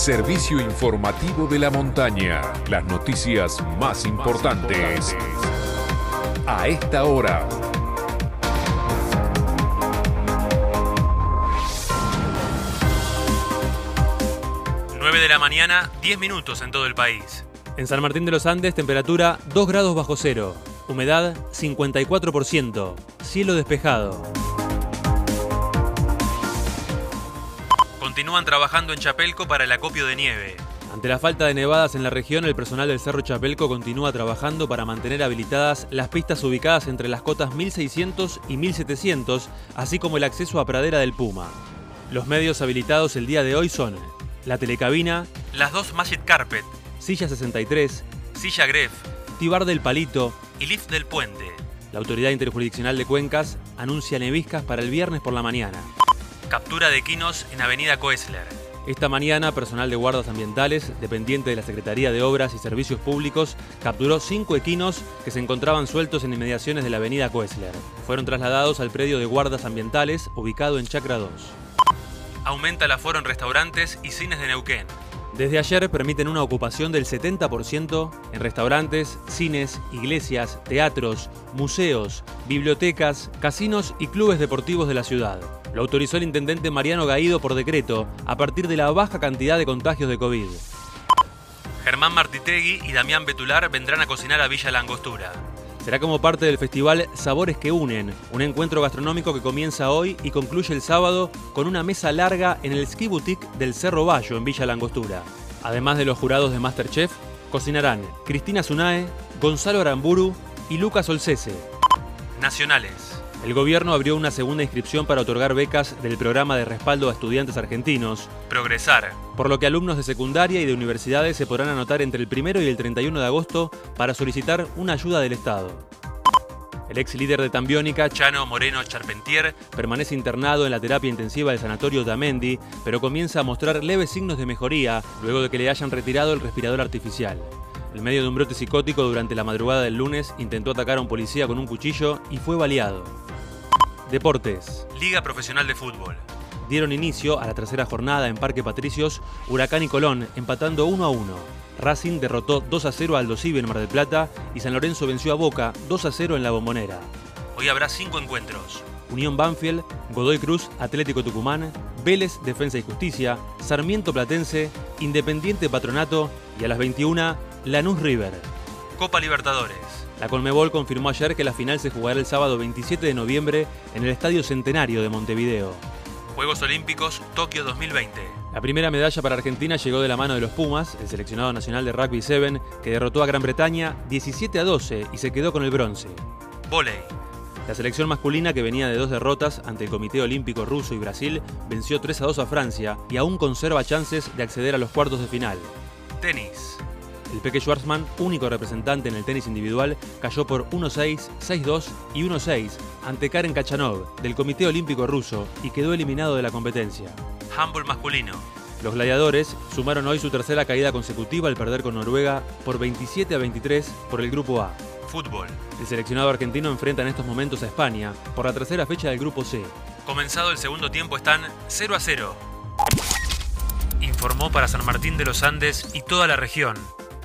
servicio informativo de la montaña. Las noticias más importantes a esta hora. 9 de la mañana, 10 minutos en todo el país. En San Martín de los Andes, temperatura 2 grados bajo cero. Humedad 54%. Cielo despejado. Continúan trabajando en Chapelco para el acopio de nieve. Ante la falta de nevadas en la región, el personal del Cerro Chapelco continúa trabajando para mantener habilitadas las pistas ubicadas entre las cotas 1600 y 1700, así como el acceso a Pradera del Puma. Los medios habilitados el día de hoy son la telecabina, Las dos Magic Carpet, silla 63, Silla Gref tibar del palito. y Lift del Puente. La Autoridad Interjurisdiccional de Cuencas anuncia neviscas para el viernes por la mañana. Captura de quinos en Avenida Coesler. Esta mañana, personal de guardas ambientales, dependiente de la Secretaría de Obras y Servicios Públicos, capturó cinco equinos que se encontraban sueltos en inmediaciones de la avenida Coesler. Fueron trasladados al predio de guardas ambientales ubicado en Chacra 2. Aumenta el aforo en restaurantes y cines de Neuquén. Desde ayer permiten una ocupación del 70% en restaurantes, cines, iglesias, teatros, museos, bibliotecas, casinos y clubes deportivos de la ciudad. Lo autorizó el intendente Mariano Gaído por decreto a partir de la baja cantidad de contagios de COVID. Germán Martitegui y Damián Betular vendrán a cocinar a Villa Langostura. Será como parte del festival Sabores que Unen, un encuentro gastronómico que comienza hoy y concluye el sábado con una mesa larga en el Ski Boutique del Cerro Bayo en Villa Langostura. Además de los jurados de Masterchef, cocinarán Cristina Zunae, Gonzalo Aramburu y Lucas Olcese. Nacionales. El gobierno abrió una segunda inscripción para otorgar becas del programa de respaldo a estudiantes argentinos, Progresar. por lo que alumnos de secundaria y de universidades se podrán anotar entre el 1 y el 31 de agosto para solicitar una ayuda del Estado. El ex líder de Tambiónica, Chano Moreno Charpentier permanece internado en la terapia intensiva del sanatorio Tamendi, pero comienza a mostrar leves signos de mejoría luego de que le hayan retirado el respirador artificial. En medio de un brote psicótico durante la madrugada del lunes, intentó atacar a un policía con un cuchillo y fue baleado. Deportes. Liga Profesional de Fútbol. Dieron inicio a la tercera jornada en Parque Patricios, Huracán y Colón, empatando 1 a 1. Racing derrotó 2 a 0 a Aldo Civi en Mar del Plata y San Lorenzo venció a Boca 2 a 0 en La Bombonera. Hoy habrá cinco encuentros. Unión Banfield, Godoy Cruz, Atlético Tucumán, Vélez, Defensa y Justicia, Sarmiento Platense, Independiente Patronato y a las 21, Lanús River. Copa Libertadores. La Colmebol confirmó ayer que la final se jugará el sábado 27 de noviembre en el Estadio Centenario de Montevideo. Juegos Olímpicos Tokio 2020. La primera medalla para Argentina llegó de la mano de los Pumas, el seleccionado nacional de rugby 7, que derrotó a Gran Bretaña 17 a 12 y se quedó con el bronce. Voley. La selección masculina, que venía de dos derrotas ante el Comité Olímpico Ruso y Brasil, venció 3 a 2 a Francia y aún conserva chances de acceder a los cuartos de final. Tenis. El Peque Schwarzman, único representante en el tenis individual, cayó por 1-6, 6-2 y 1-6 ante Karen Kachanov del Comité Olímpico Ruso y quedó eliminado de la competencia. Handball masculino. Los gladiadores sumaron hoy su tercera caída consecutiva al perder con Noruega por 27 a 23 por el Grupo A. Fútbol. El seleccionado argentino enfrenta en estos momentos a España por la tercera fecha del Grupo C. Comenzado el segundo tiempo están 0 a 0. Informó para San Martín de los Andes y toda la región.